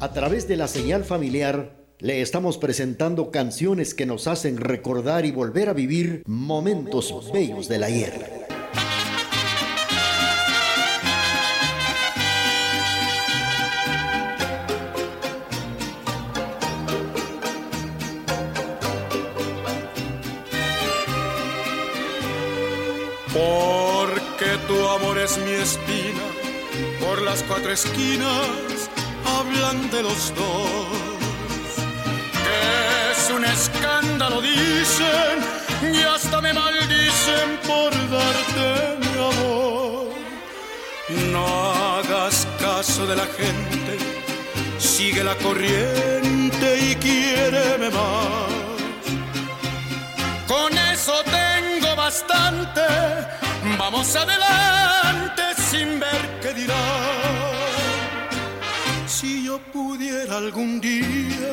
A través de la señal familiar, le estamos presentando canciones que nos hacen recordar y volver a vivir momentos bellos del ayer. Porque tu amor es mi espina, por las cuatro esquinas de los dos. Que es un escándalo, dicen, y hasta me maldicen por darte mi amor. No hagas caso de la gente, sigue la corriente y quiéreme más. Con eso tengo bastante, vamos adelante sin ver qué dirán si yo pudiera algún día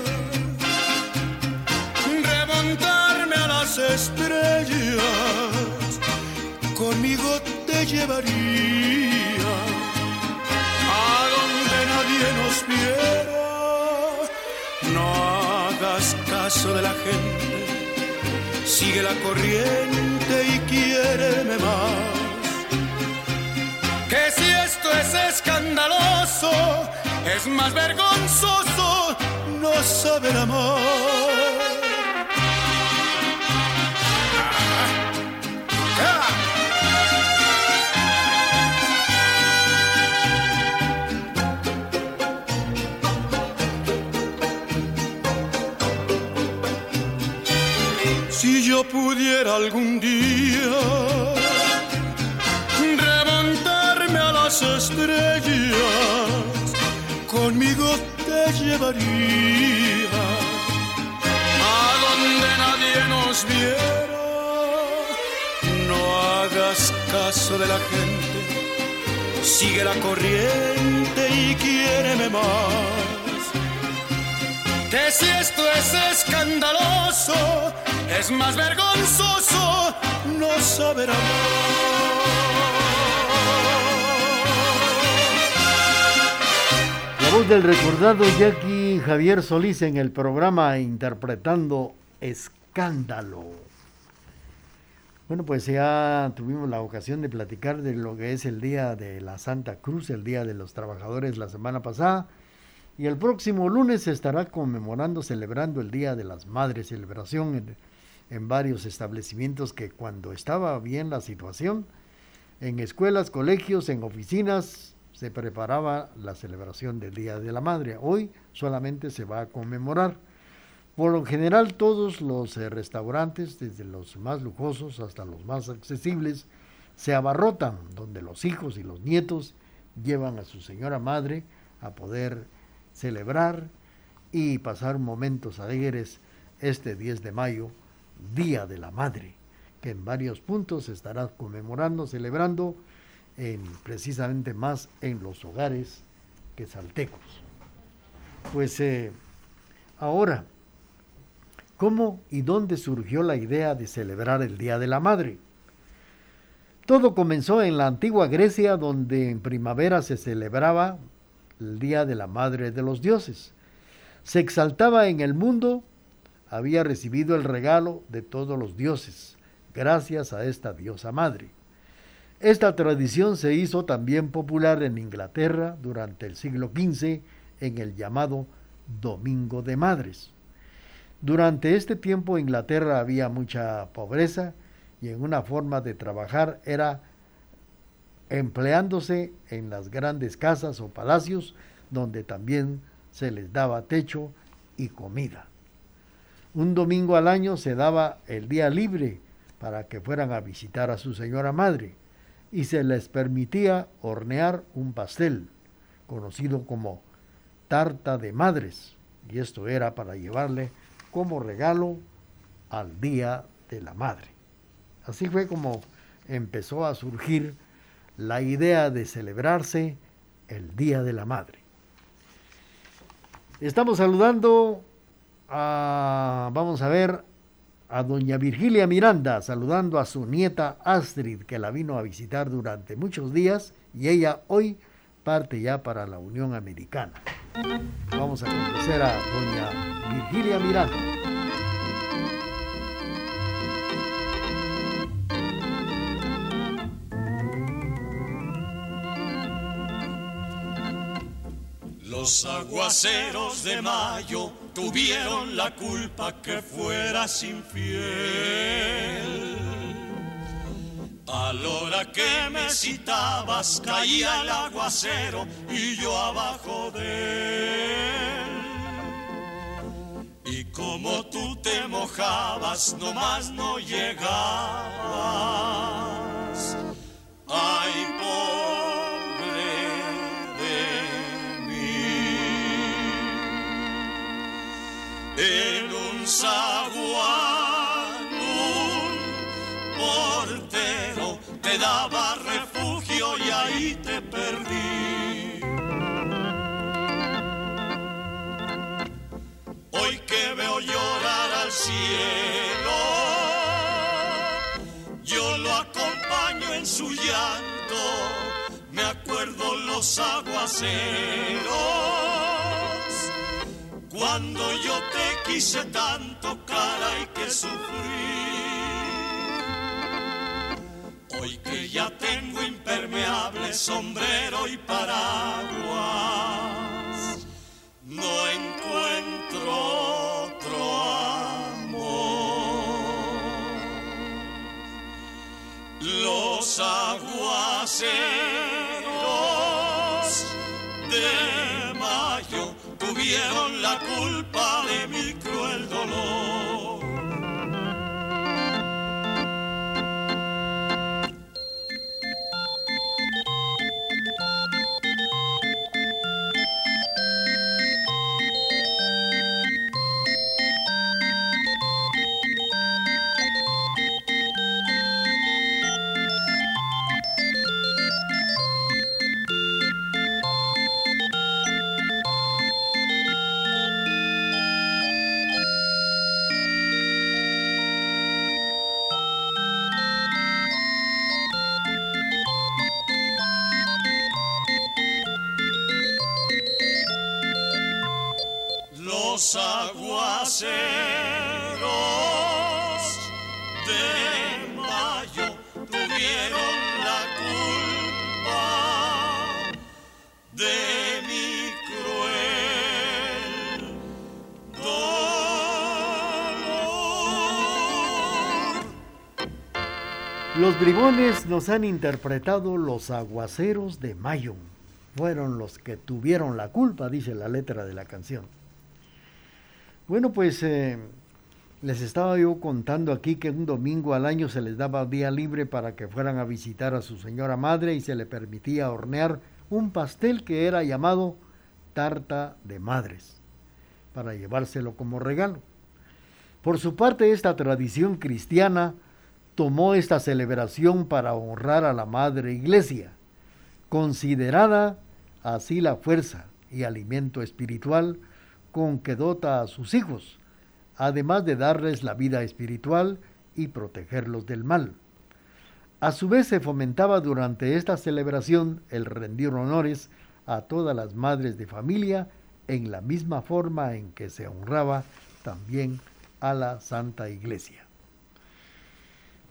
remontarme a las estrellas, conmigo te llevaría a donde nadie nos viera. No hagas caso de la gente, sigue la corriente y quiéreme más. Que si esto es escandaloso, es más vergonzoso no saber amar. Si yo pudiera algún día remontarme a las estrellas, conmigo te llevaría a donde nadie nos viera. No hagas caso de la gente, sigue la corriente y quiéreme más. Que si esto es escandaloso, es más vergonzoso no saber amar. Voz del recordado Jackie Javier Solís en el programa interpretando Escándalo. Bueno, pues ya tuvimos la ocasión de platicar de lo que es el Día de la Santa Cruz, el Día de los Trabajadores la semana pasada. Y el próximo lunes se estará conmemorando, celebrando el Día de las Madres, celebración en, en varios establecimientos que cuando estaba bien la situación, en escuelas, colegios, en oficinas, se preparaba la celebración del Día de la Madre. Hoy solamente se va a conmemorar. Por lo general todos los eh, restaurantes, desde los más lujosos hasta los más accesibles, se abarrotan, donde los hijos y los nietos llevan a su señora madre a poder celebrar y pasar momentos alegres este 10 de mayo, Día de la Madre, que en varios puntos estará conmemorando, celebrando precisamente más en los hogares que saltecos. Pues eh, ahora, ¿cómo y dónde surgió la idea de celebrar el Día de la Madre? Todo comenzó en la antigua Grecia, donde en primavera se celebraba el Día de la Madre de los Dioses. Se exaltaba en el mundo, había recibido el regalo de todos los dioses, gracias a esta diosa madre. Esta tradición se hizo también popular en Inglaterra durante el siglo XV en el llamado Domingo de Madres. Durante este tiempo Inglaterra había mucha pobreza y en una forma de trabajar era empleándose en las grandes casas o palacios donde también se les daba techo y comida. Un domingo al año se daba el día libre para que fueran a visitar a su señora madre y se les permitía hornear un pastel, conocido como tarta de madres, y esto era para llevarle como regalo al Día de la Madre. Así fue como empezó a surgir la idea de celebrarse el Día de la Madre. Estamos saludando a, vamos a ver, a doña Virgilia Miranda saludando a su nieta Astrid que la vino a visitar durante muchos días y ella hoy parte ya para la Unión Americana. Vamos a conocer a doña Virgilia Miranda. Los aguaceros de mayo tuvieron la culpa que fueras infiel. A la hora que me citabas caía el aguacero y yo abajo de él. Y como tú te mojabas, nomás no llegabas. Ay, En un zaguán, un portero te daba refugio y ahí te perdí. Hoy que veo llorar al cielo, yo lo acompaño en su llanto, me acuerdo los aguaceros, cuando yo te quise tanto, caray, que sufrí. Hoy que ya tengo impermeable sombrero y paraguas, no encuentro otro amor. Los aguaceros tuvieron la culpa de mi Nos han interpretado los aguaceros de Mayo. Fueron los que tuvieron la culpa, dice la letra de la canción. Bueno, pues eh, les estaba yo contando aquí que un domingo al año se les daba día libre para que fueran a visitar a su señora madre y se le permitía hornear un pastel que era llamado tarta de madres, para llevárselo como regalo. Por su parte, esta tradición cristiana tomó esta celebración para honrar a la Madre Iglesia, considerada así la fuerza y alimento espiritual con que dota a sus hijos, además de darles la vida espiritual y protegerlos del mal. A su vez se fomentaba durante esta celebración el rendir honores a todas las madres de familia en la misma forma en que se honraba también a la Santa Iglesia.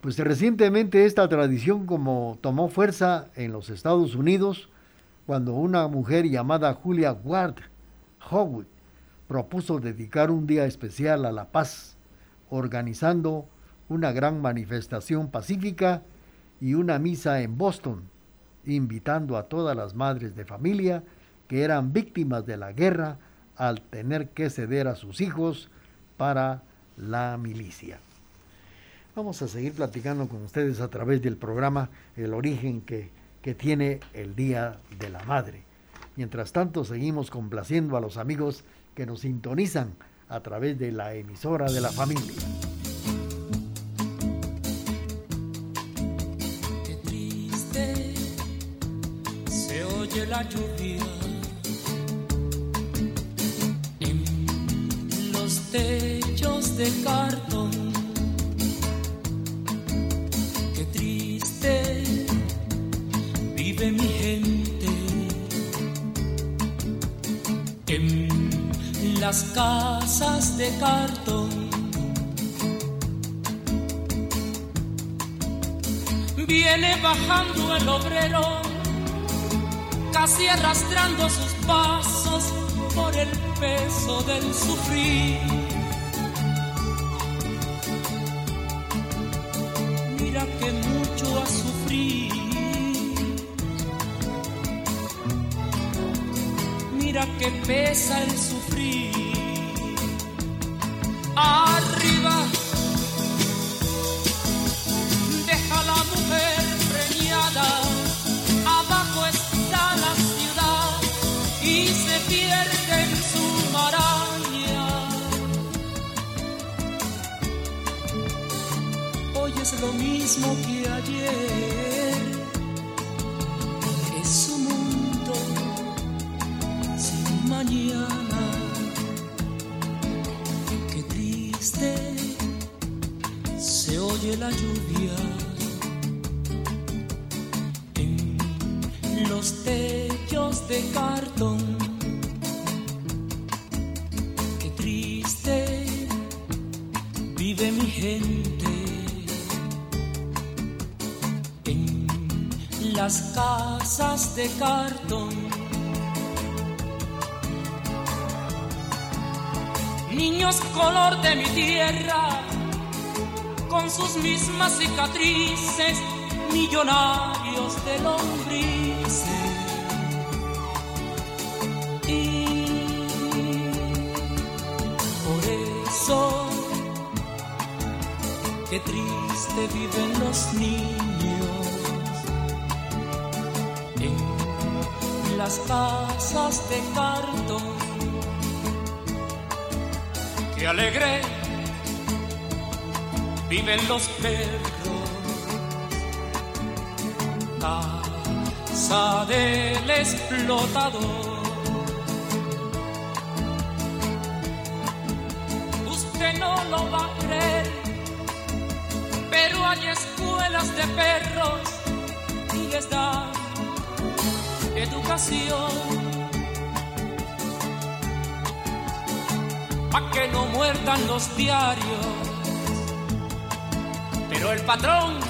Pues recientemente esta tradición como tomó fuerza en los Estados Unidos cuando una mujer llamada Julia Ward Howard propuso dedicar un día especial a la paz, organizando una gran manifestación pacífica y una misa en Boston, invitando a todas las madres de familia que eran víctimas de la guerra al tener que ceder a sus hijos para la milicia. Vamos a seguir platicando con ustedes a través del programa el origen que, que tiene el Día de la Madre. Mientras tanto, seguimos complaciendo a los amigos que nos sintonizan a través de la emisora de la familia. Qué triste se oye la lluvia en los techos de cartón. Las casas de cartón. Viene bajando el obrero, casi arrastrando sus pasos por el peso del sufrir. Mira que mucho ha sufrido. Mira que pesa el sufrir. Arriba deja la mujer preñada. Abajo está la ciudad y se pierde en su maraña. Hoy es lo mismo que ayer. Es su mundo sin mañana. Triste se oye la lluvia en los techos de cartón. Qué triste vive mi gente en las casas de cartón. Color de mi tierra, con sus mismas cicatrices, millonarios de lombrices. Y por eso, qué triste viven los niños en las casas de cartón. Qué alegre viven los perros, casa del explotador. Usted no lo va a creer, pero hay escuelas de perros y les dan educación. Pa' que no muerdan los diarios. Pero el patrón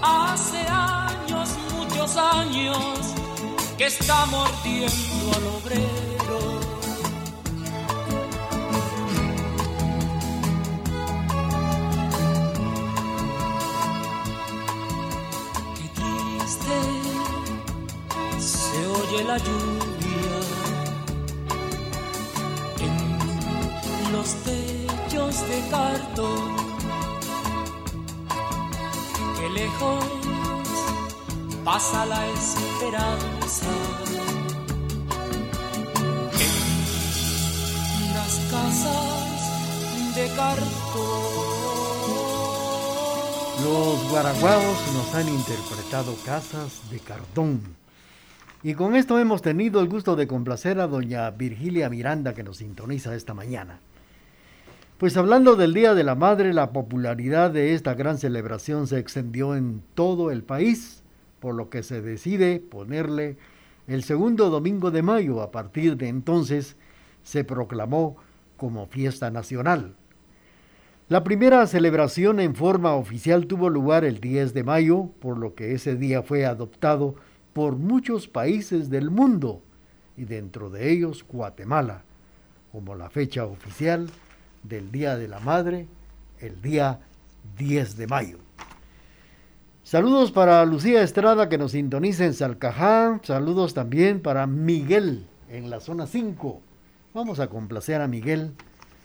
hace años, muchos años, que está mordiendo al obrero. Qué triste se oye la lluvia pasa la esperanza las casas de cartón. Los guaraguaos nos han interpretado Casas de Cartón. Y con esto hemos tenido el gusto de complacer a doña Virgilia Miranda que nos sintoniza esta mañana. Pues hablando del Día de la Madre, la popularidad de esta gran celebración se extendió en todo el país, por lo que se decide ponerle el segundo domingo de mayo. A partir de entonces se proclamó como fiesta nacional. La primera celebración en forma oficial tuvo lugar el 10 de mayo, por lo que ese día fue adoptado por muchos países del mundo, y dentro de ellos Guatemala, como la fecha oficial del Día de la Madre, el día 10 de mayo. Saludos para Lucía Estrada que nos sintoniza en Salcajá, saludos también para Miguel en la zona 5. Vamos a complacer a Miguel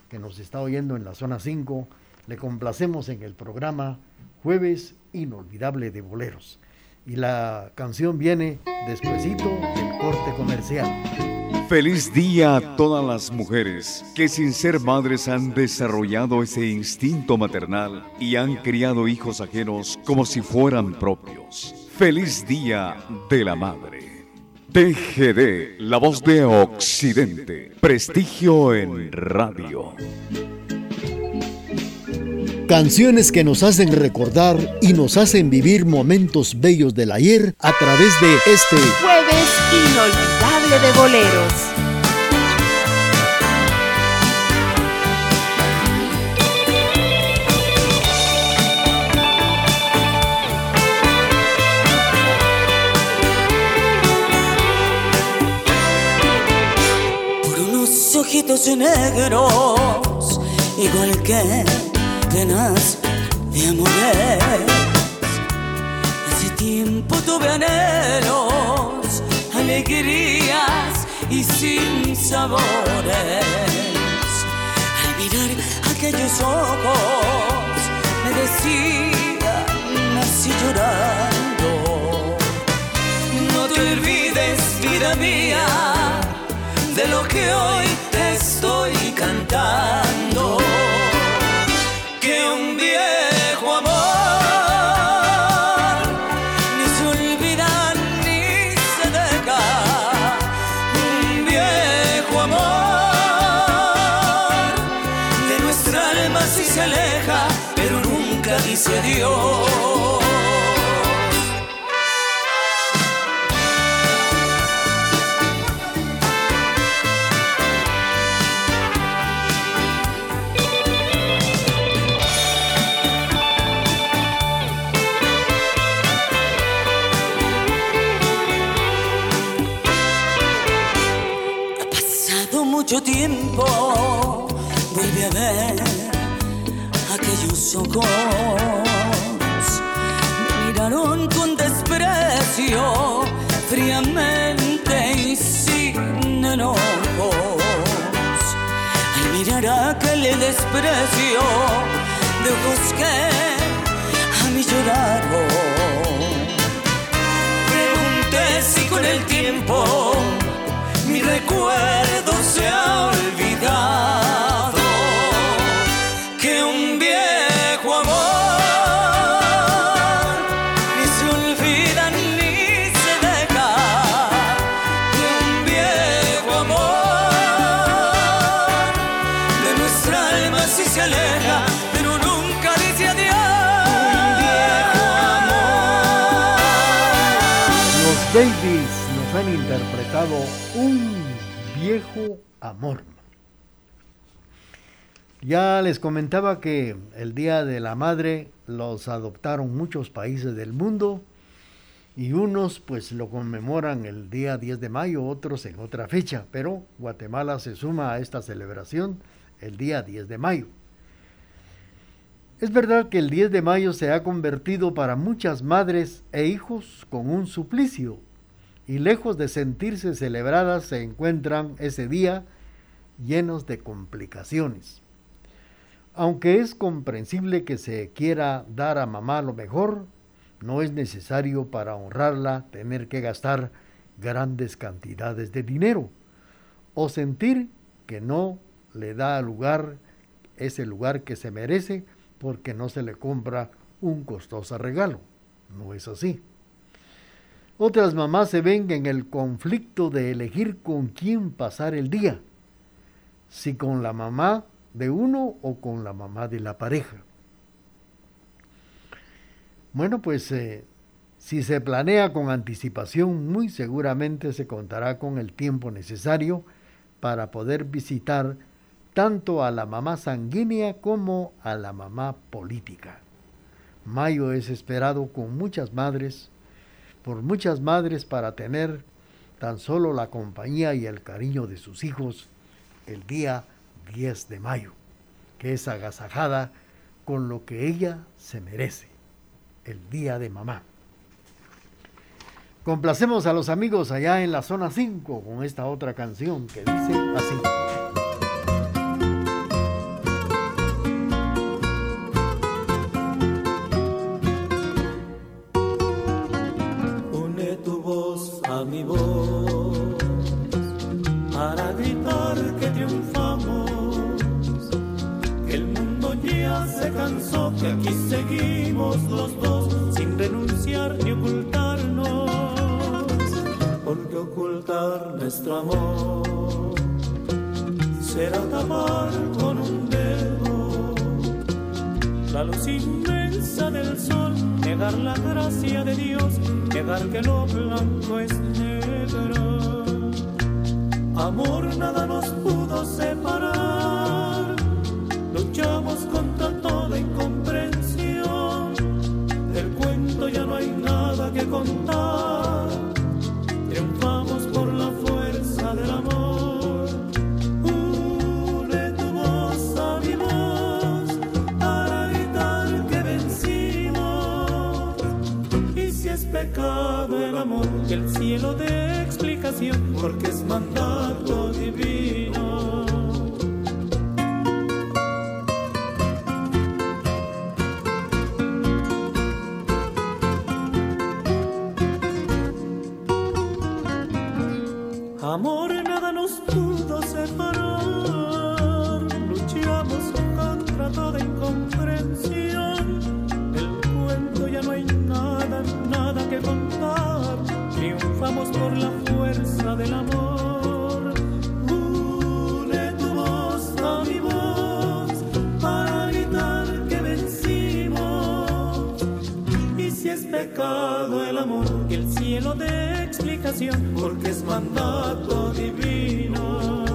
que nos está oyendo en la zona 5. Le complacemos en el programa Jueves Inolvidable de Boleros. Y la canción viene despuesito del corte comercial. Feliz día a todas las mujeres que sin ser madres han desarrollado ese instinto maternal y han criado hijos ajenos como si fueran propios. Feliz día de la madre. TGD, la voz de Occidente. Prestigio en radio. Canciones que nos hacen recordar y nos hacen vivir momentos bellos del ayer a través de este Jueves inolvidable baile de boleros. ojitos negros, igual que llenas de amores. Hace tiempo tuve anhelo aquellos un viejo amor. Ya les comentaba que el Día de la Madre los adoptaron muchos países del mundo y unos pues lo conmemoran el día 10 de mayo, otros en otra fecha, pero Guatemala se suma a esta celebración el día 10 de mayo. Es verdad que el 10 de mayo se ha convertido para muchas madres e hijos con un suplicio y lejos de sentirse celebradas se encuentran ese día llenos de complicaciones. Aunque es comprensible que se quiera dar a mamá lo mejor, no es necesario para honrarla tener que gastar grandes cantidades de dinero o sentir que no le da lugar ese lugar que se merece porque no se le compra un costoso regalo. No es así. Otras mamás se ven en el conflicto de elegir con quién pasar el día, si con la mamá de uno o con la mamá de la pareja. Bueno, pues eh, si se planea con anticipación, muy seguramente se contará con el tiempo necesario para poder visitar tanto a la mamá sanguínea como a la mamá política. Mayo es esperado con muchas madres, por muchas madres para tener tan solo la compañía y el cariño de sus hijos el día 10 de mayo, que es agasajada con lo que ella se merece, el día de mamá. Complacemos a los amigos allá en la zona 5 con esta otra canción que dice así. Nuestro amor. Será tapar con un dedo. La luz inmensa del sol, negar la gracia de Dios, negar que lo blanco es negro. Amor nada nos pudo separar, luchamos contra el cielo de explicación, porque es mandato por la fuerza del amor. Une tu voz a mi voz para gritar que vencimos. Y si es pecado el amor, que el cielo dé explicación, porque es mandato divino.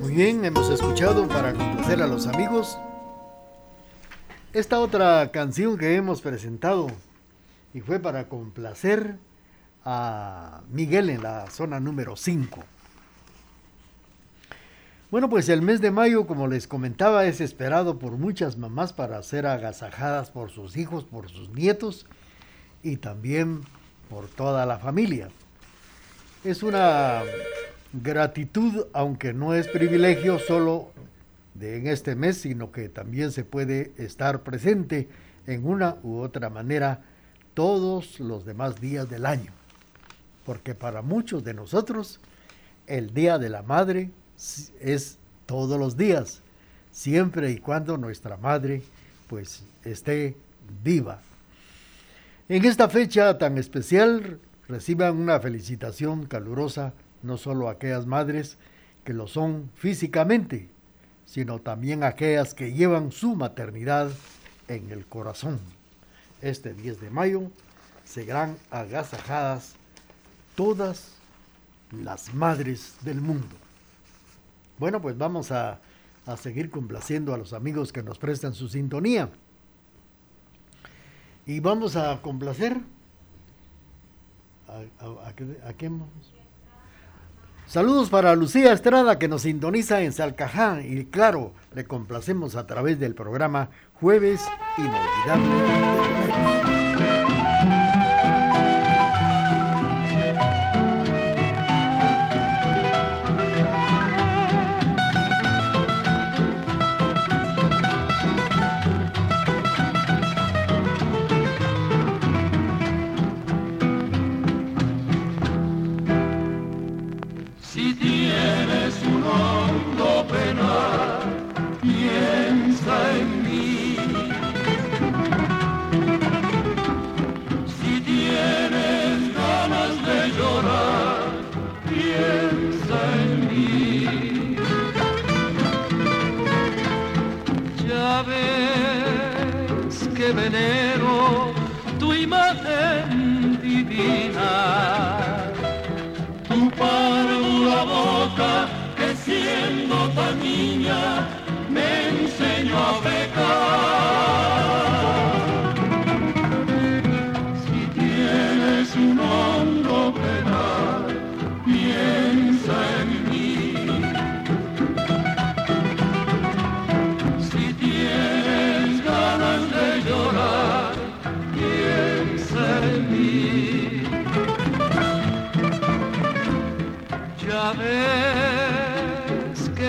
Muy bien, hemos escuchado para complacer a los amigos esta otra canción que hemos presentado y fue para complacer a Miguel en la zona número 5. Bueno, pues el mes de mayo, como les comentaba, es esperado por muchas mamás para ser agasajadas por sus hijos, por sus nietos y también por toda la familia. Es una gratitud, aunque no es privilegio solo de en este mes, sino que también se puede estar presente en una u otra manera todos los demás días del año. Porque para muchos de nosotros el Día de la Madre es todos los días, siempre y cuando nuestra madre pues esté viva. En esta fecha tan especial reciban una felicitación calurosa no solo aquellas madres que lo son físicamente, sino también aquellas que llevan su maternidad en el corazón. Este 10 de mayo serán agasajadas todas las madres del mundo. Bueno, pues vamos a, a seguir complaciendo a los amigos que nos prestan su sintonía. Y vamos a complacer. ¿A, a- a quién vamos? Saludos para Lucía Estrada que nos sintoniza en Salcajá y claro, le complacemos a través del programa Jueves Inolvidable.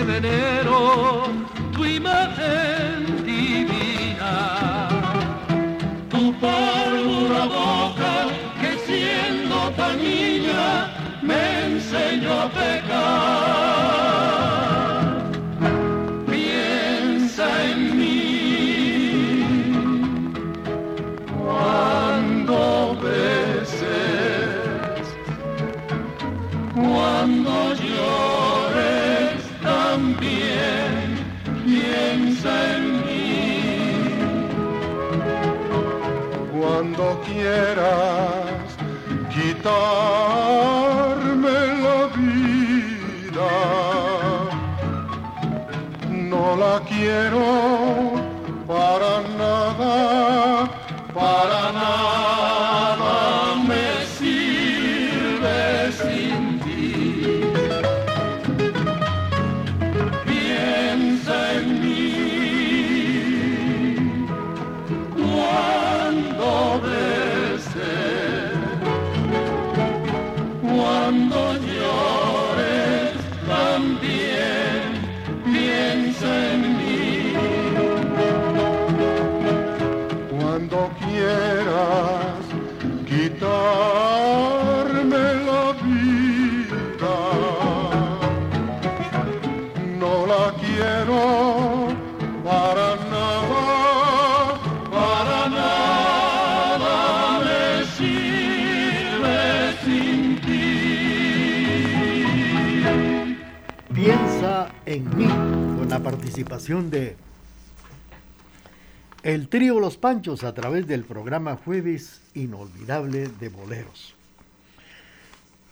Venero tu imagen divina, tu pálida boca que siendo tan niña me enseñó a pecar. Quieras quitarme la vida, no la quiero de el trío Los Panchos a través del programa Jueves Inolvidable de Boleros.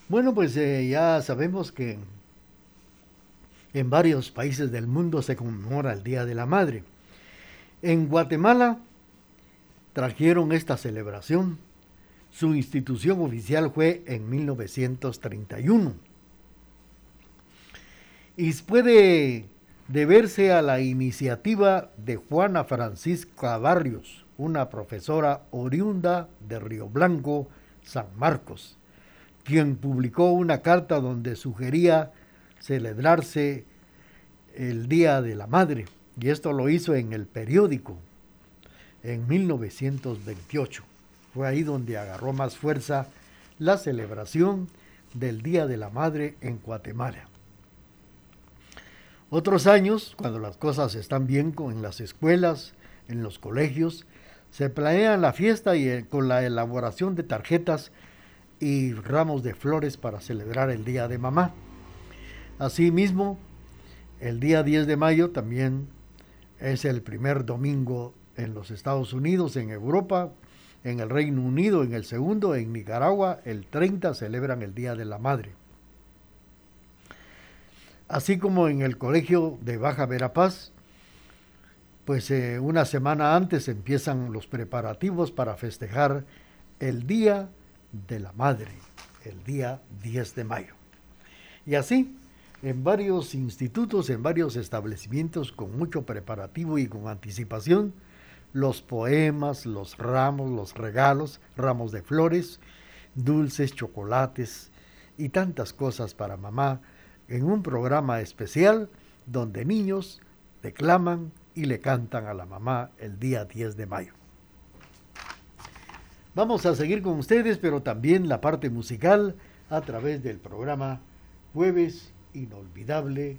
Bueno, pues eh, ya sabemos que en varios países del mundo se conmemora el Día de la Madre. En Guatemala trajeron esta celebración. Su institución oficial fue en 1931. Y puede deberse a la iniciativa de Juana Francisca Barrios, una profesora oriunda de Río Blanco, San Marcos, quien publicó una carta donde sugería celebrarse el Día de la Madre, y esto lo hizo en el periódico en 1928. Fue ahí donde agarró más fuerza la celebración del Día de la Madre en Guatemala. Otros años, cuando las cosas están bien en las escuelas, en los colegios, se planea la fiesta y eh, con la elaboración de tarjetas y ramos de flores para celebrar el Día de Mamá. Asimismo, el día 10 de mayo también es el primer domingo en los Estados Unidos, en Europa, en el Reino Unido, en el segundo, en Nicaragua, el 30 celebran el Día de la Madre. Así como en el colegio de Baja Verapaz, pues eh, una semana antes empiezan los preparativos para festejar el Día de la Madre, el día 10 de mayo. Y así, en varios institutos, en varios establecimientos con mucho preparativo y con anticipación, los poemas, los ramos, los regalos, ramos de flores, dulces, chocolates y tantas cosas para mamá, en un programa especial donde niños declaman y le cantan a la mamá el día 10 de mayo. Vamos a seguir con ustedes, pero también la parte musical a través del programa Jueves Inolvidable.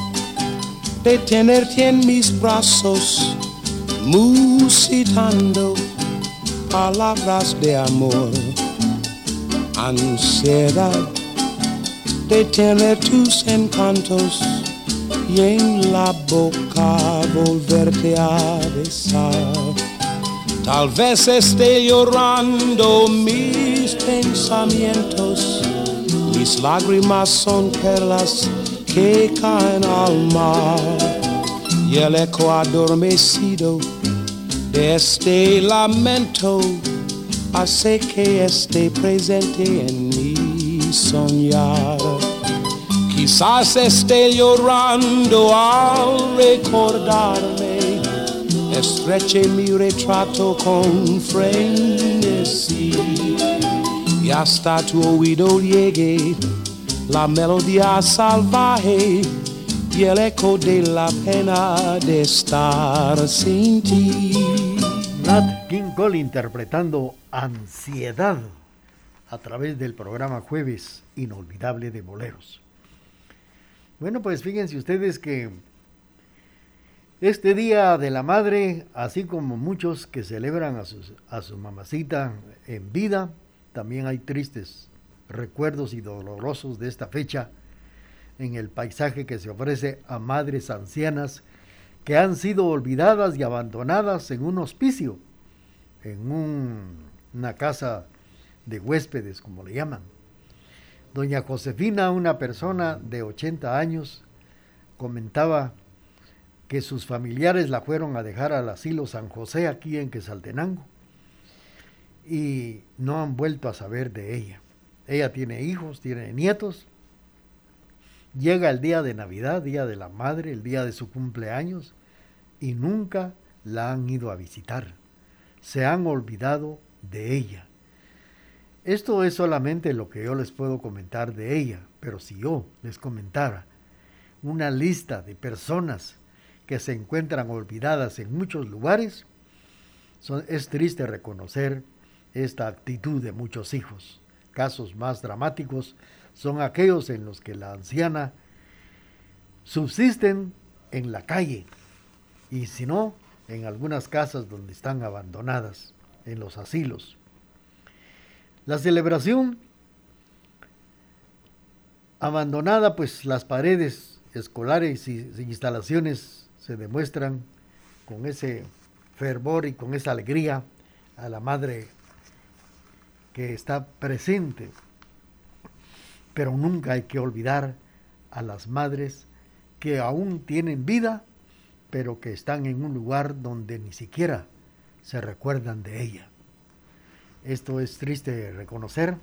de tenerte en mis brazos, musitando palabras de amor. Ansiedad de tener tus encantos y en la boca volverte a besar. Tal vez esté llorando mis pensamientos, mis lágrimas son perlas que caen al mar y el eco adormecido de este lamento hace que esté presente en mi soñar. Quizás esté llorando al recordarme, estreche mi retrato con frenesí y hasta tu oído llegue la melodía salvaje y el eco de la pena de estar sin ti. Nat King Cole interpretando Ansiedad a través del programa Jueves Inolvidable de Boleros. Bueno, pues fíjense ustedes que este Día de la Madre, así como muchos que celebran a, a su mamacita en vida, también hay tristes recuerdos y dolorosos de esta fecha en el paisaje que se ofrece a madres ancianas que han sido olvidadas y abandonadas en un hospicio, en una casa de huéspedes, como le llaman. Doña Josefina, una persona de 80 años, comentaba que sus familiares la fueron a dejar al asilo San José aquí en Quesaltenango y no han vuelto a saber de ella. Ella tiene hijos, tiene nietos. Llega el día de Navidad, día de la madre, el día de su cumpleaños y nunca la han ido a visitar. Se han olvidado de ella. Esto es solamente lo que yo les puedo comentar de ella, pero si yo les comentara una lista de personas que se encuentran olvidadas en muchos lugares, es triste reconocer esta actitud de muchos hijos. Casos más dramáticos son aquellos en los que la anciana subsisten en la calle y si no, en algunas casas donde están abandonadas, en los asilos. La celebración abandonada, pues las paredes escolares y instalaciones se demuestran con ese fervor y con esa alegría a la madre que está presente. Pero nunca hay que olvidar a las madres que aún tienen vida, pero que están en un lugar donde ni siquiera se recuerdan de ella. Esto es triste reconocer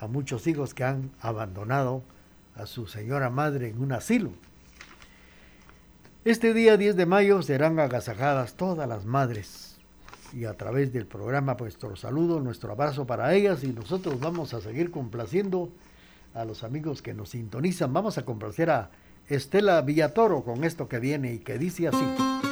a muchos hijos que han abandonado a su señora madre en un asilo. Este día 10 de mayo serán agasajadas todas las madres y a través del programa nuestro saludo, nuestro abrazo para ellas y nosotros vamos a seguir complaciendo a los amigos que nos sintonizan. Vamos a complacer a Estela Villatoro con esto que viene y que dice así.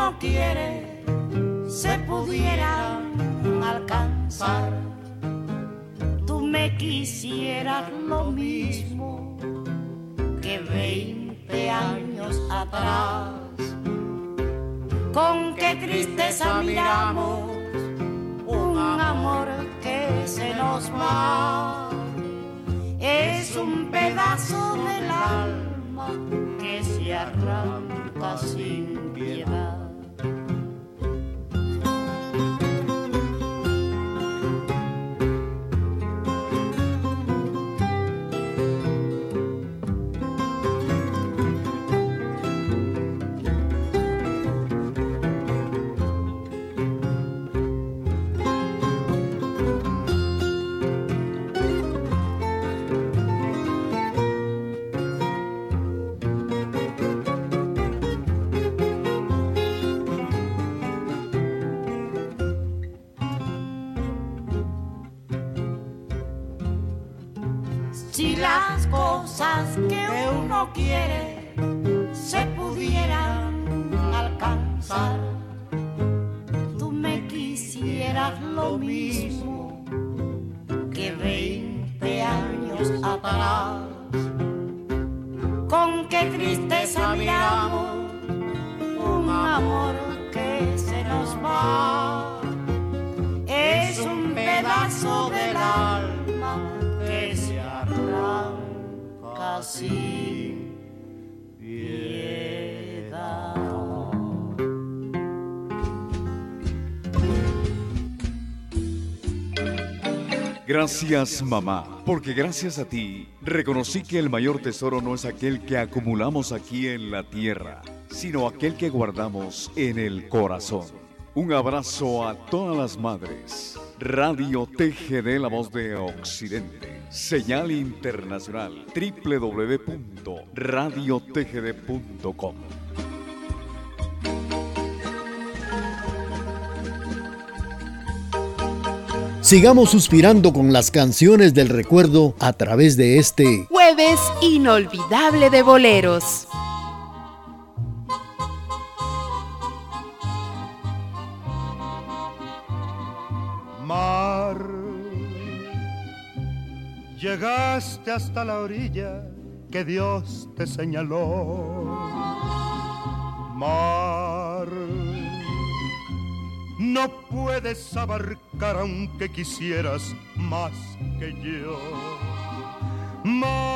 uno quiere se pudieran alcanzar, tú me quisieras lo mismo que 20 años atrás. Con qué tristeza miramos un amor que se nos va. Es un pedazo del alma que se arranca sin piedad. Si las cosas que uno quiere se pudieran alcanzar, tú me quisieras lo mismo que 20 años atrás. Con qué tristeza miramos un amor que se nos va. Es un pedazo del Gracias mamá, porque gracias a ti reconocí que el mayor tesoro no es aquel que acumulamos aquí en la tierra, sino aquel que guardamos en el corazón. Un abrazo a todas las madres. Radio TGD La Voz de Occidente. Señal internacional www.radiotgd.com. Sigamos suspirando con las canciones del recuerdo a través de este Jueves inolvidable de boleros. Llegaste hasta la orilla que Dios te señaló. Mar, no puedes abarcar aunque quisieras más que yo. Mar,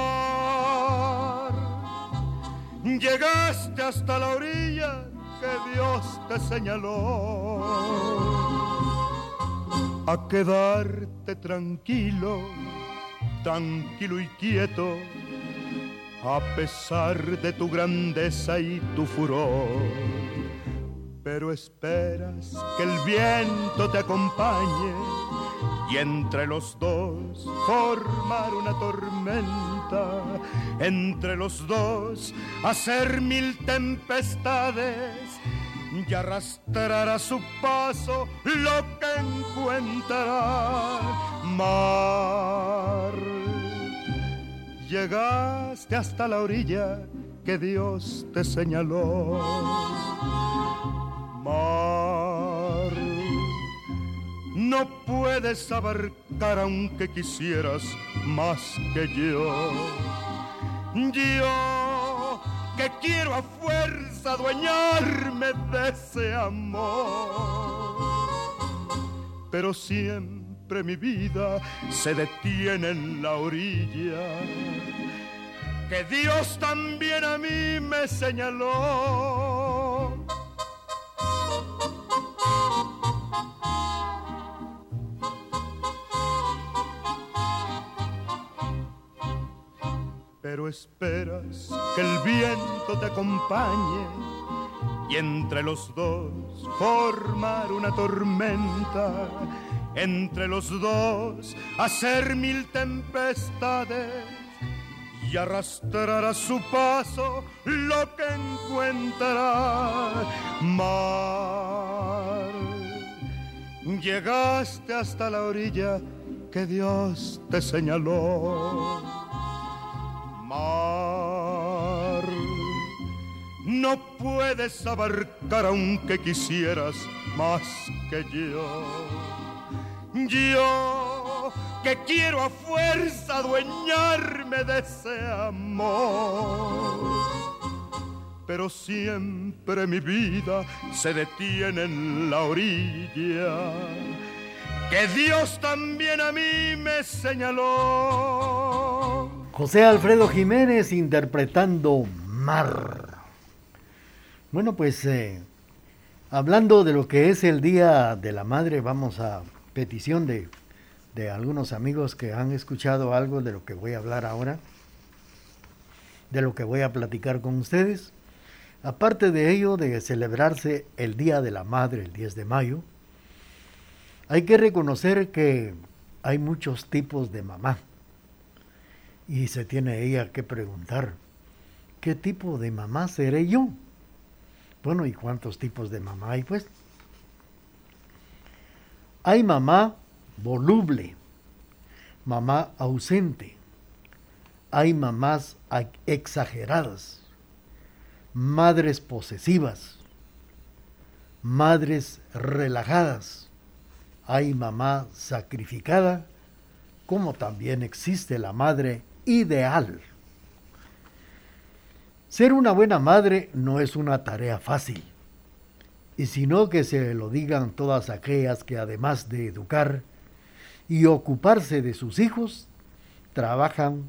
llegaste hasta la orilla que Dios te señaló a quedarte tranquilo, tranquilo y quieto, a pesar de tu grandeza y tu furor. Pero esperas que el viento te acompañe y entre los dos formar una tormenta, entre los dos hacer mil tempestades y arrastrar a su paso lo que encuentra mar. Llegaste hasta la orilla que Dios te señaló. Mar, no puedes abarcar aunque quisieras más que yo. Yo que quiero a fuerza adueñarme de ese amor. Pero siempre siempre mi vida se detiene en la orilla. Que Dios también a mí me señaló. Pero esperas que el viento te acompañe y entre los dos formar una tormenta entre los dos hacer mil tempestades y arrastrar a su paso lo que encuentra. Mar, llegaste hasta la orilla que Dios te señaló. Mar, no puedes abarcar aunque quisieras más que yo. Yo que quiero a fuerza adueñarme de ese amor. Pero siempre mi vida se detiene en la orilla que Dios también a mí me señaló. José Alfredo Jiménez interpretando Mar. Bueno, pues eh, hablando de lo que es el Día de la Madre, vamos a petición de, de algunos amigos que han escuchado algo de lo que voy a hablar ahora, de lo que voy a platicar con ustedes. Aparte de ello, de celebrarse el Día de la Madre el 10 de mayo, hay que reconocer que hay muchos tipos de mamá. Y se tiene ella que preguntar, ¿qué tipo de mamá seré yo? Bueno, ¿y cuántos tipos de mamá hay pues? Hay mamá voluble, mamá ausente, hay mamás exageradas, madres posesivas, madres relajadas, hay mamá sacrificada, como también existe la madre ideal. Ser una buena madre no es una tarea fácil y sino que se lo digan todas aquellas que además de educar y ocuparse de sus hijos, trabajan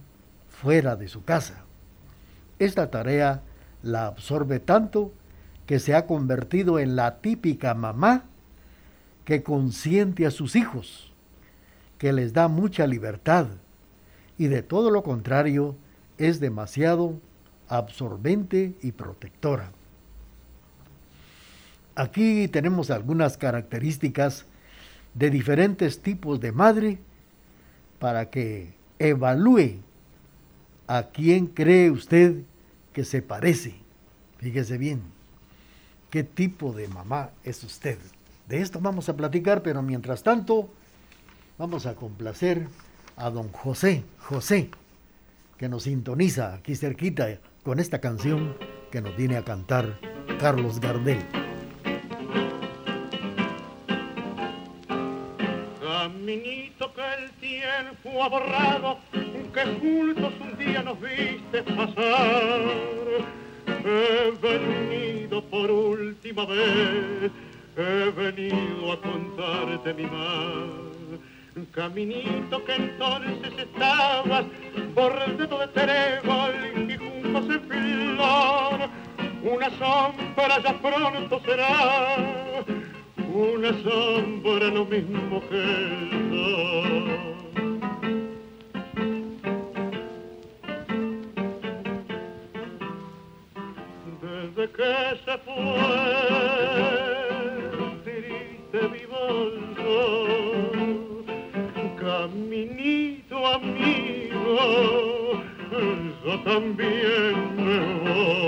fuera de su casa. Esta tarea la absorbe tanto que se ha convertido en la típica mamá que consiente a sus hijos, que les da mucha libertad y de todo lo contrario es demasiado absorbente y protectora. Aquí tenemos algunas características de diferentes tipos de madre para que evalúe a quién cree usted que se parece. Fíjese bien, qué tipo de mamá es usted. De esto vamos a platicar, pero mientras tanto vamos a complacer a don José, José, que nos sintoniza aquí cerquita con esta canción que nos viene a cantar Carlos Gardel. Caminito que el tiempo ha borrado, que juntos un día nos viste pasar. He venido por última vez, he venido a contarte mi mal. Caminito que entonces estabas bordado de trébol y juntos en flor. Una sombra ya pronto será una sombra lo mismo que el. Desde que se fue, triste mi bolso, caminito amigo, yo también me voy.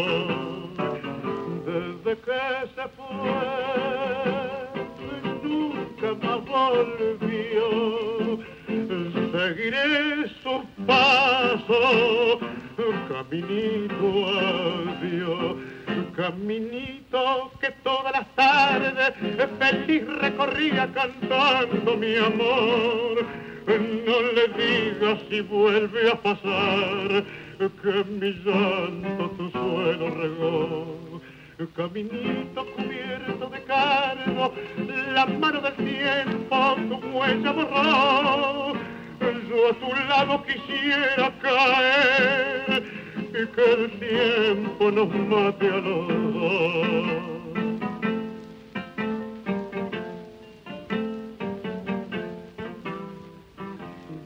Seguiré su paso, caminito adiós, caminito que todas las tardes feliz recorría cantando mi amor. No le digas si vuelve a pasar que mi llanto tu suelo regó caminito cubierto de cargo, la mano del tiempo tu huella borró yo a tu lado quisiera caer y que el tiempo nos mate a los dos.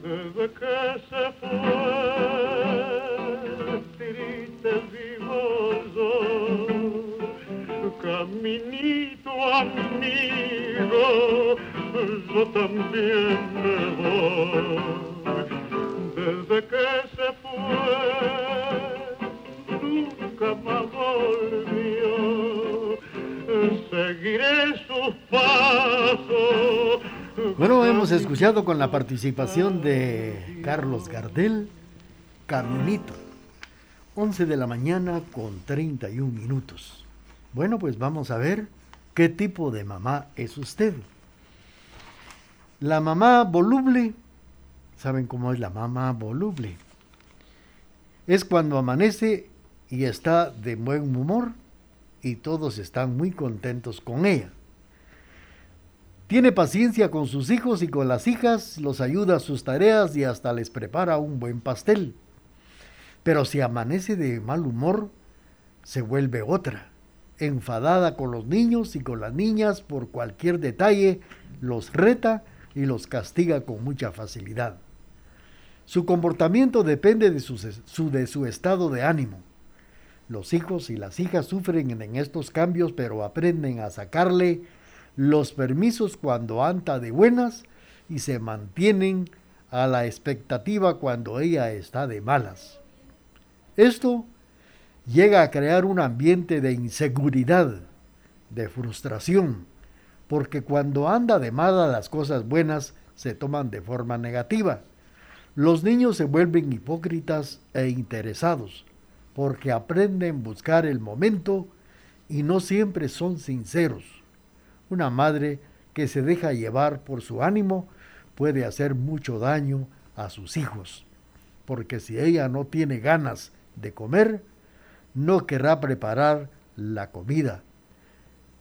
Desde que se fue, triste vivo yo, caminito amigo, yo también me voy. Desde que se fue, nunca más volvió. Seguiré sus pasos. Bueno, hemos escuchado con la participación de Carlos Gardel, Caminito. 11 de la mañana con 31 minutos. Bueno, pues vamos a ver qué tipo de mamá es usted. La mamá voluble, ¿saben cómo es la mamá voluble? Es cuando amanece y está de buen humor y todos están muy contentos con ella. Tiene paciencia con sus hijos y con las hijas, los ayuda a sus tareas y hasta les prepara un buen pastel. Pero si amanece de mal humor, se vuelve otra, enfadada con los niños y con las niñas por cualquier detalle, los reta y los castiga con mucha facilidad. Su comportamiento depende de su, de su estado de ánimo. Los hijos y las hijas sufren en estos cambios, pero aprenden a sacarle los permisos cuando anda de buenas y se mantienen a la expectativa cuando ella está de malas. Esto llega a crear un ambiente de inseguridad, de frustración, porque cuando anda de malas las cosas buenas se toman de forma negativa. Los niños se vuelven hipócritas e interesados, porque aprenden a buscar el momento y no siempre son sinceros. Una madre que se deja llevar por su ánimo puede hacer mucho daño a sus hijos, porque si ella no tiene ganas de comer, no querrá preparar la comida.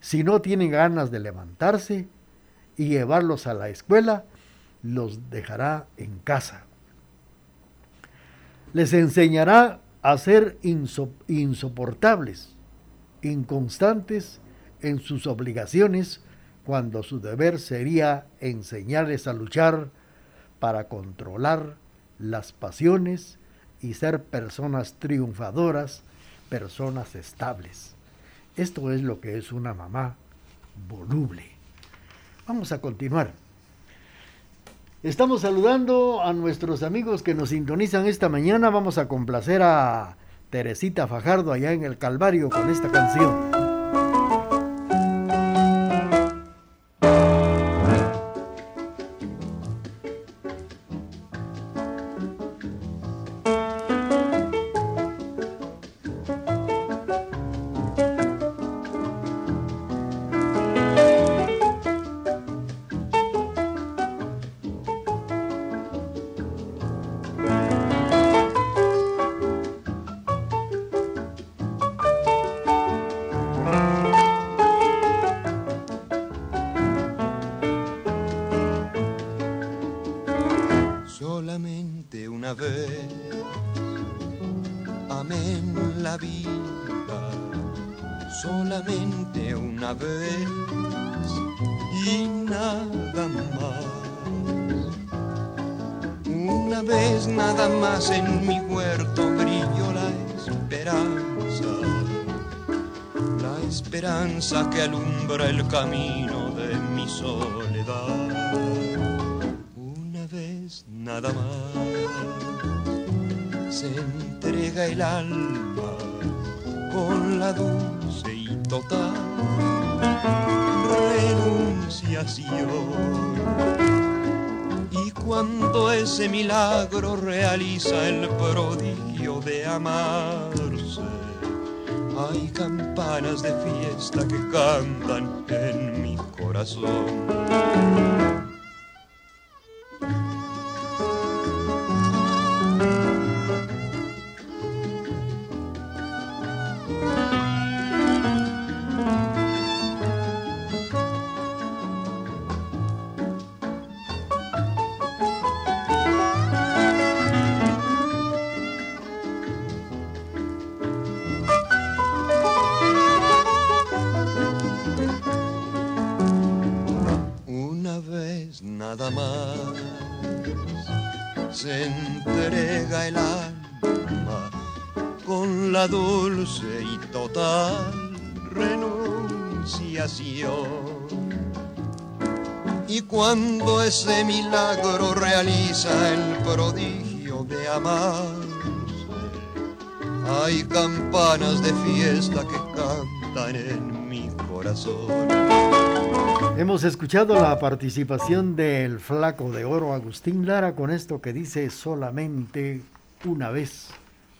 Si no tiene ganas de levantarse y llevarlos a la escuela, los dejará en casa. Les enseñará a ser insoportables, inconstantes en sus obligaciones, cuando su deber sería enseñarles a luchar para controlar las pasiones y ser personas triunfadoras, personas estables. Esto es lo que es una mamá voluble. Vamos a continuar. Estamos saludando a nuestros amigos que nos sintonizan esta mañana. Vamos a complacer a Teresita Fajardo allá en el Calvario con esta canción. Ese milagro realiza el prodigio de amarse, hay campanas de fiesta que cantan en mi corazón. vez nada más se entrega el alma con la dulce y total renunciación. Y cuando ese milagro realiza el prodigio de amar, hay campanas de fiesta que cantan en mi corazón. Hemos escuchado la participación del flaco de oro Agustín Lara con esto que dice solamente una vez,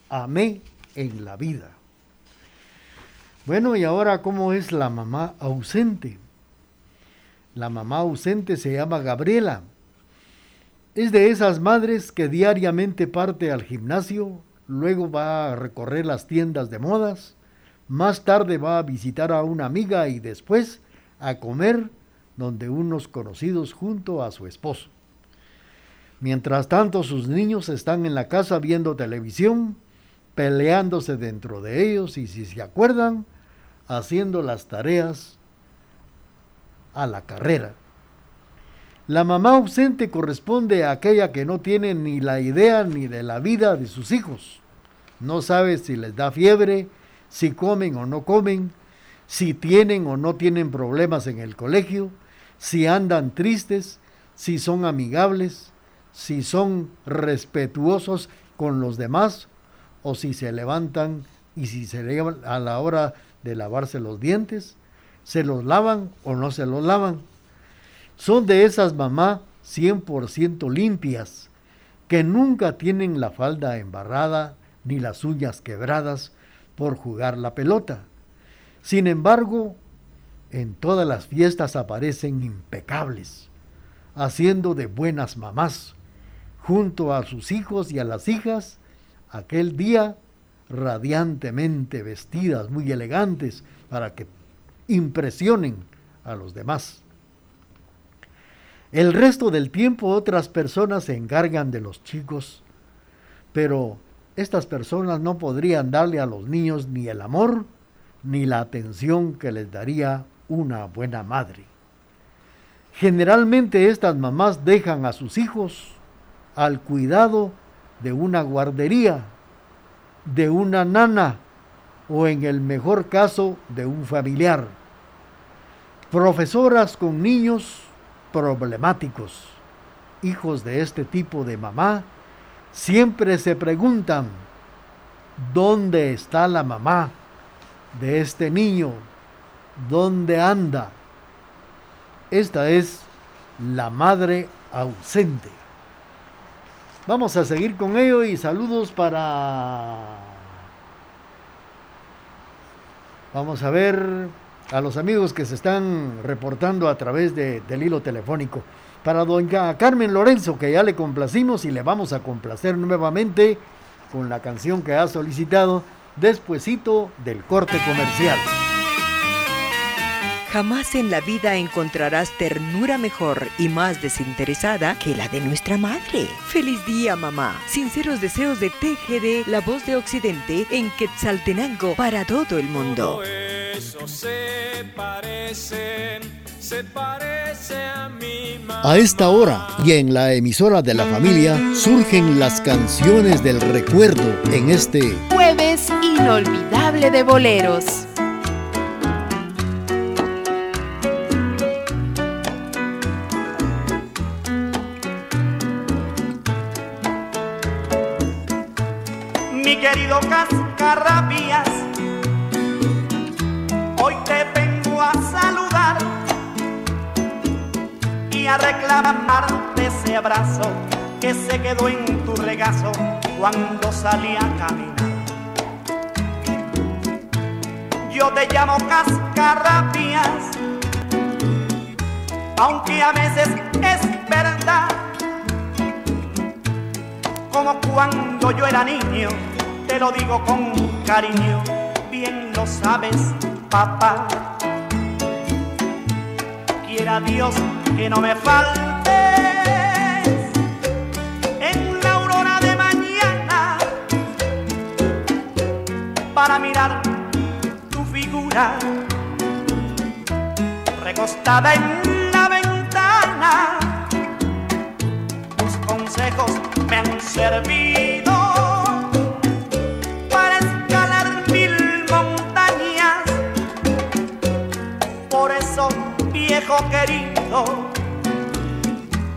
amé en la vida. Bueno, y ahora, ¿cómo es la mamá ausente? La mamá ausente se llama Gabriela. Es de esas madres que diariamente parte al gimnasio, luego va a recorrer las tiendas de modas, más tarde va a visitar a una amiga y después a comer donde unos conocidos junto a su esposo. Mientras tanto, sus niños están en la casa viendo televisión, peleándose dentro de ellos y si se acuerdan, haciendo las tareas a la carrera. La mamá ausente corresponde a aquella que no tiene ni la idea ni de la vida de sus hijos. No sabe si les da fiebre, si comen o no comen, si tienen o no tienen problemas en el colegio, si andan tristes, si son amigables, si son respetuosos con los demás o si se levantan y si se levan a la hora de lavarse los dientes, se los lavan o no se los lavan. Son de esas mamás 100% limpias, que nunca tienen la falda embarrada ni las uñas quebradas por jugar la pelota. Sin embargo, en todas las fiestas aparecen impecables, haciendo de buenas mamás, junto a sus hijos y a las hijas, aquel día radiantemente vestidas, muy elegantes, para que impresionen a los demás. El resto del tiempo otras personas se encargan de los chicos, pero estas personas no podrían darle a los niños ni el amor ni la atención que les daría una buena madre. Generalmente estas mamás dejan a sus hijos al cuidado de una guardería, de una nana o en el mejor caso de un familiar. Profesoras con niños problemáticos, hijos de este tipo de mamá, siempre se preguntan, ¿dónde está la mamá de este niño? ¿Dónde anda? Esta es la madre ausente. Vamos a seguir con ello y saludos para... Vamos a ver a los amigos que se están reportando a través de, del hilo telefónico. Para doña Carmen Lorenzo, que ya le complacimos y le vamos a complacer nuevamente con la canción que ha solicitado despuesito del corte comercial. Jamás en la vida encontrarás ternura mejor y más desinteresada que la de nuestra madre. Feliz día, mamá. Sinceros deseos de TGD, la voz de Occidente, en Quetzaltenango para todo el mundo. Eso se parece, se parece a mi mamá. A esta hora y en la emisora de la familia surgen las canciones del recuerdo en este Jueves inolvidable de boleros. Querido Cascarrabias, hoy te vengo a saludar y a reclamarte ese abrazo que se quedó en tu regazo cuando salí a caminar. Yo te llamo Cascarrabias, aunque a veces es verdad como cuando yo era niño, lo digo con cariño, bien lo sabes, papá. Quiera Dios que no me faltes en la aurora de mañana para mirar tu figura recostada en la ventana tus consejos me han servido querido,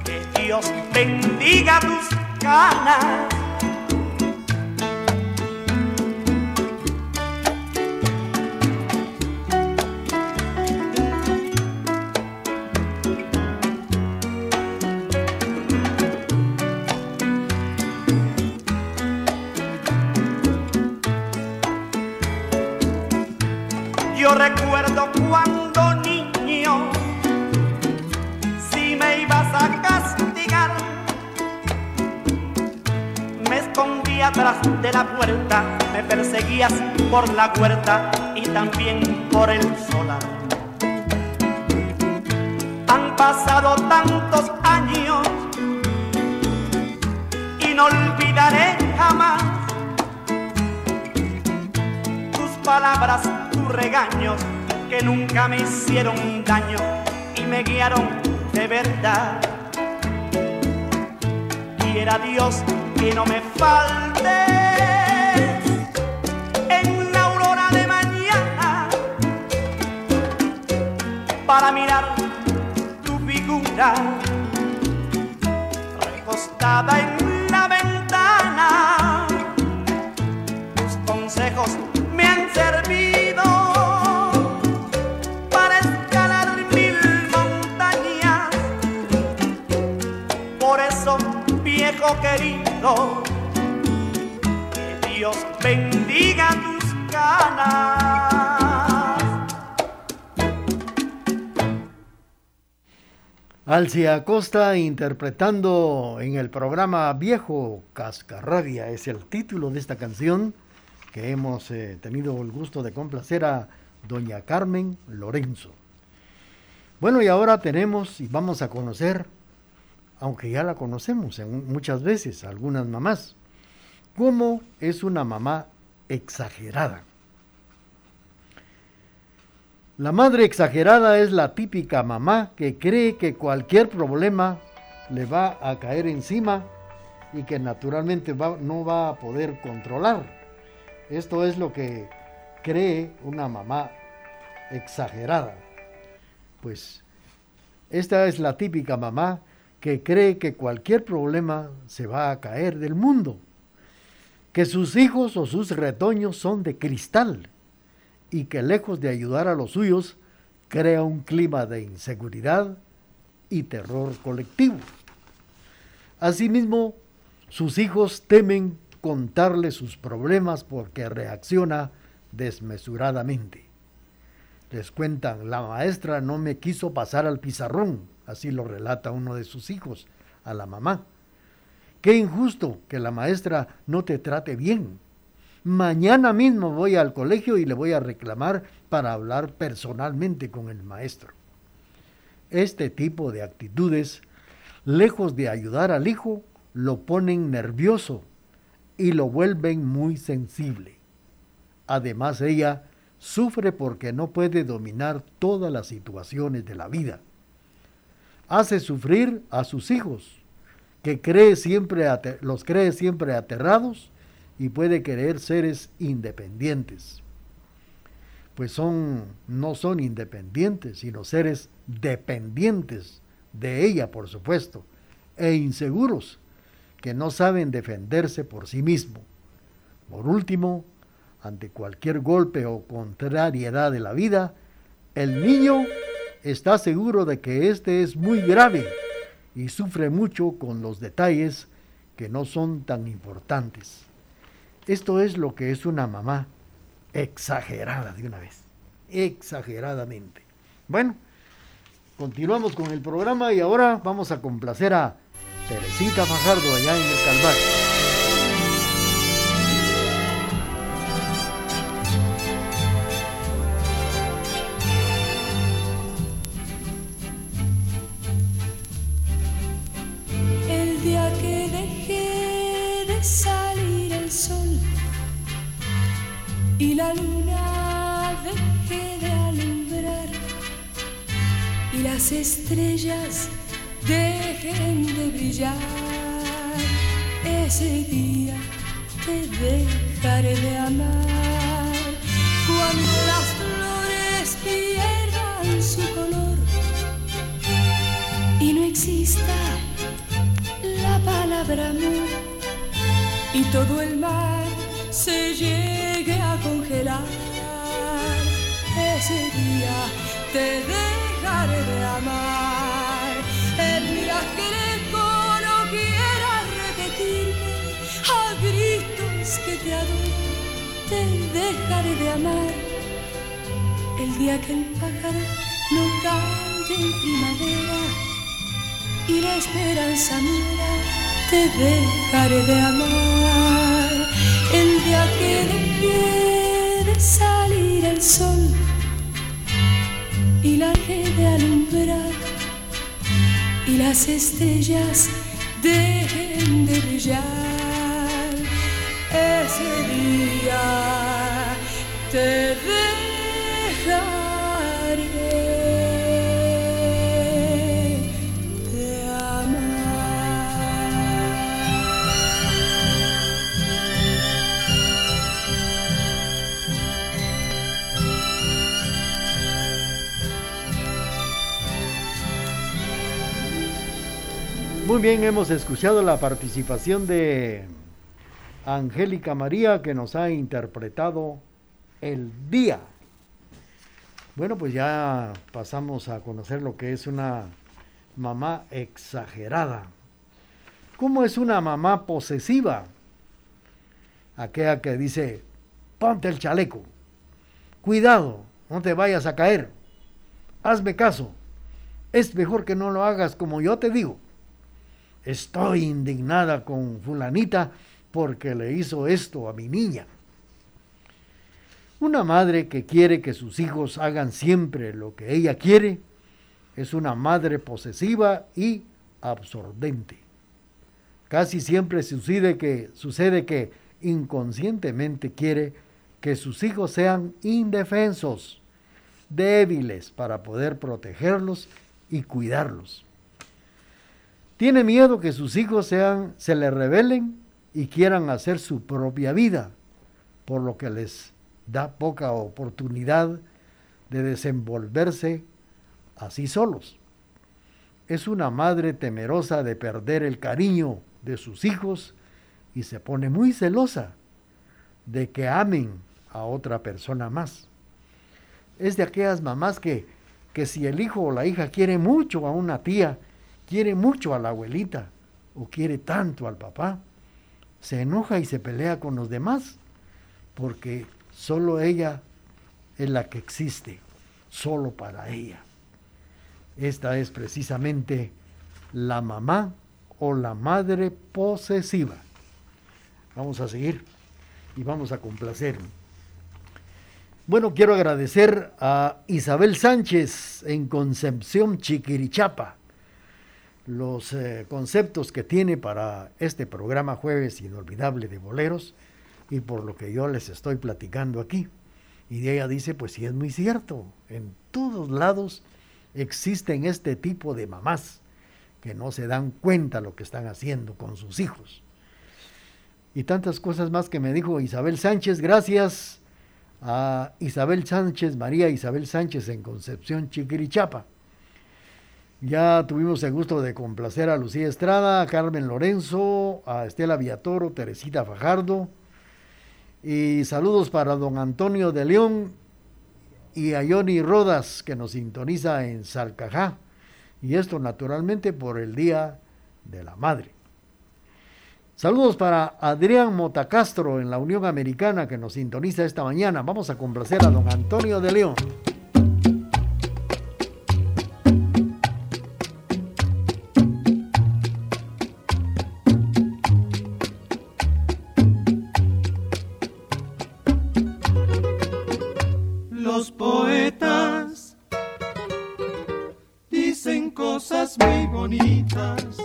que Dios bendiga tus canas la puerta, me perseguías por la puerta y también por el solar. Han pasado tantos años y no olvidaré jamás tus palabras, tus regaños que nunca me hicieron daño y me guiaron de verdad. Quiera Dios que no me falte en la aurora de mañana para mirar tu figura recostada en la ventana. Tus consejos me han servido querido, que Dios bendiga tus ganas. Alcia Acosta interpretando en el programa Viejo Cascarrabia es el título de esta canción que hemos eh, tenido el gusto de complacer a doña Carmen Lorenzo. Bueno, y ahora tenemos y vamos a conocer, aunque ya la conocemos muchas veces, algunas mamás, cómo es una mamá exagerada. La madre exagerada es la típica mamá que cree que cualquier problema le va a caer encima y que naturalmente no va a poder controlar. Esto es lo que cree una mamá exagerada. Pues esta es la típica mamá que cree que cualquier problema se va a caer del mundo, que sus hijos o sus retoños son de cristal y que lejos de ayudar a los suyos, crea un clima de inseguridad y terror colectivo. Asimismo, sus hijos temen contarle sus problemas porque reacciona desmesuradamente. Les cuentan, la maestra no me quiso pasar al pizarrón, así lo relata uno de sus hijos a la mamá. Qué injusto que la maestra no te trate bien. Mañana mismo voy al colegio y le voy a reclamar para hablar personalmente con el maestro. Este tipo de actitudes, lejos de ayudar al hijo, lo ponen nervioso y lo vuelven muy sensible. Además, ella sufre porque no puede dominar todas las situaciones de la vida. Hace sufrir a sus hijos, que cree siempre los cree siempre aterrados y puede querer seres independientes. Pues son no son independientes, sino seres dependientes de ella, por supuesto, e inseguros que no saben defenderse por sí mismo. Por último, ante cualquier golpe o contrariedad de la vida, el niño está seguro de que este es muy grave y sufre mucho con los detalles que no son tan importantes. Esto es lo que es una mamá exagerada de una vez, exageradamente. Bueno, continuamos con el programa y ahora vamos a complacer a Teresita Fajardo allá en el Calvario. Brillar, ese día te dejaré de amar. Cuando las flores pierdan su color y no exista habrá amor y todo el mar se llegue a congelar. Ese día te dejaré de amar. Te dejaré de amar. El día que el pájaro no cante en primavera y la esperanza muera, te dejaré de amar. El día que deje de salir el sol y la de alumbrar y las estrellas dejen de brillar, ese día te de Muy bien, hemos escuchado la participación de Angélica María que nos ha interpretado El Día. Bueno, pues ya pasamos a conocer lo que es una mamá exagerada. ¿Cómo es una mamá posesiva? Aquella que dice, ponte el chaleco, cuidado, no te vayas a caer, hazme caso, es mejor que no lo hagas como yo te digo. Estoy indignada con fulanita porque le hizo esto a mi niña. Una madre que quiere que sus hijos hagan siempre lo que ella quiere es una madre posesiva y absorbente. Casi siempre sucede que, sucede que inconscientemente quiere que sus hijos sean indefensos, débiles para poder protegerlos y cuidarlos. Tiene miedo que sus hijos sean, se le rebelen y quieran hacer su propia vida, por lo que les da poca oportunidad de desenvolverse así solos. Es una madre temerosa de perder el cariño de sus hijos y se pone muy celosa de que amen a otra persona más. Es de aquellas mamás que, que si el hijo o la hija quiere mucho a una tía, quiere mucho a la abuelita o quiere tanto al papá, se enoja y se pelea con los demás porque Solo ella es la que existe, solo para ella. Esta es precisamente la mamá o la madre posesiva. Vamos a seguir y vamos a complacer. Bueno, quiero agradecer a Isabel Sánchez en Concepción Chiquirichapa los eh, conceptos que tiene para este programa Jueves Inolvidable de Boleros y por lo que yo les estoy platicando aquí. Y ella dice, pues sí es muy cierto, en todos lados existen este tipo de mamás que no se dan cuenta lo que están haciendo con sus hijos. Y tantas cosas más que me dijo Isabel Sánchez, gracias a Isabel Sánchez, María Isabel Sánchez en Concepción Chiquirichapa. Ya tuvimos el gusto de complacer a Lucía Estrada, a Carmen Lorenzo, a Estela Villatoro, Teresita Fajardo, y saludos para don Antonio de León y a Johnny Rodas, que nos sintoniza en Salcajá. Y esto naturalmente por el Día de la Madre. Saludos para Adrián Motacastro en la Unión Americana, que nos sintoniza esta mañana. Vamos a complacer a don Antonio de León. bonitas.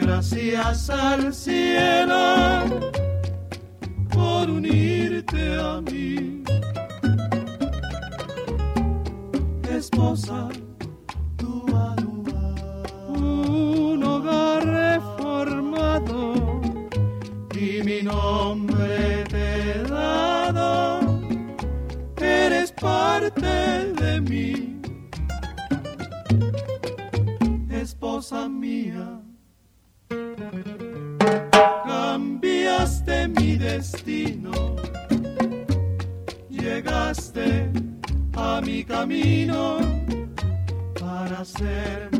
Gracias al cielo por unirte a mí. Esposa, camino para hacerme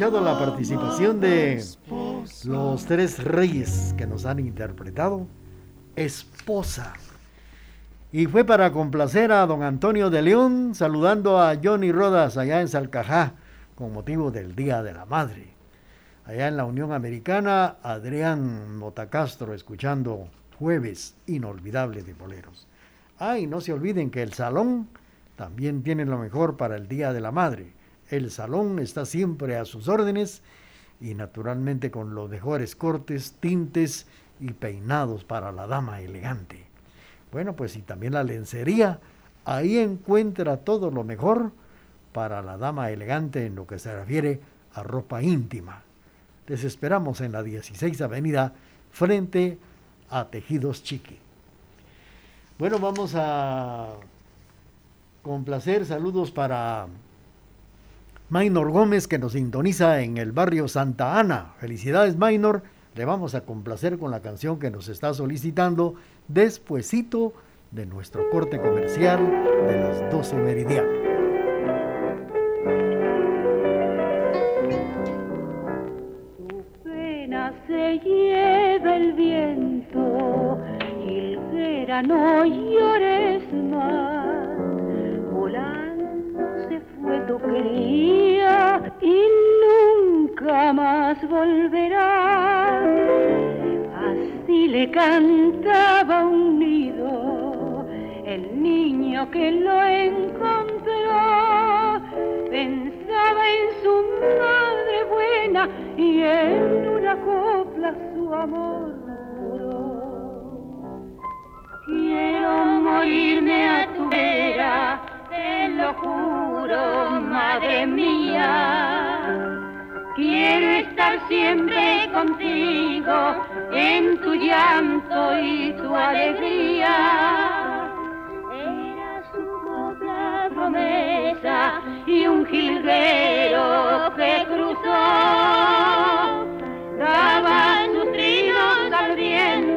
la participación de los tres reyes que nos han interpretado Esposa. Y fue para complacer a don Antonio de León, saludando a Johnny Rodas allá en Salcajá, con motivo del Día de la Madre. Allá en la Unión Americana, Adrián Motacastro, escuchando Jueves Inolvidable de Boleros. Ah, y no se olviden que el salón también tiene lo mejor para el Día de la Madre. El salón está siempre a sus órdenes y naturalmente con los mejores cortes, tintes y peinados para la dama elegante. Bueno, pues y también la lencería, ahí encuentra todo lo mejor para la dama elegante en lo que se refiere a ropa íntima. Les esperamos en la 16 Avenida frente a Tejidos Chiqui. Bueno, vamos a complacer saludos para Maynor Gómez que nos sintoniza en el barrio Santa Ana. Felicidades Maynor, le vamos a complacer con la canción que nos está solicitando despuesito de nuestro corte comercial de las 12 meridianas. se lleva el viento, llores más. Tu quería y nunca más volverá. Así le cantaba un nido el niño que lo encontró. Pensaba en su madre buena y en una copla su amor juró. Quiero morirme a tu vera, te lo juro, madre mía. Quiero estar siempre contigo en tu llanto y tu alegría. Era su copla promesa y un jilguero que cruzó.